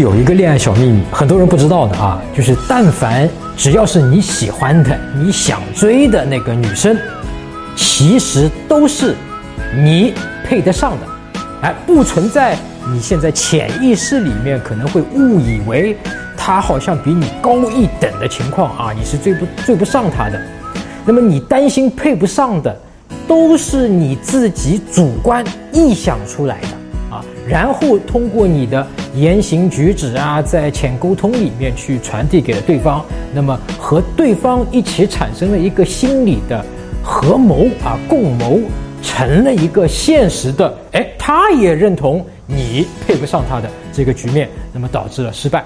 有一个恋爱小秘密，很多人不知道的啊，就是但凡只要是你喜欢的、你想追的那个女生，其实都是你配得上的，哎，不存在你现在潜意识里面可能会误以为她好像比你高一等的情况啊，你是追不追不上她的。那么你担心配不上的，都是你自己主观臆想出来的啊。然后通过你的言行举止啊，在浅沟通里面去传递给了对方，那么和对方一起产生了一个心理的合谋啊，共谋成了一个现实的，哎，他也认同你配不上他的这个局面，那么导致了失败。